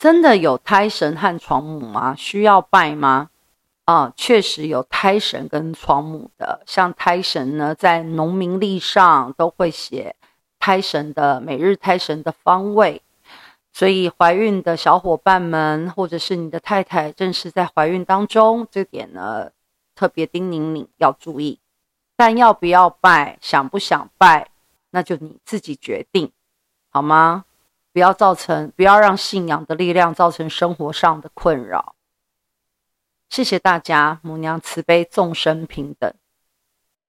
真的有胎神和床母吗？需要拜吗？啊，确实有胎神跟床母的。像胎神呢，在农民历上都会写胎神的每日胎神的方位。所以怀孕的小伙伴们，或者是你的太太正是在怀孕当中，这点呢，特别叮咛你要注意。但要不要拜，想不想拜，那就你自己决定，好吗？不要造成，不要让信仰的力量造成生活上的困扰。谢谢大家，母娘慈悲，众生平等。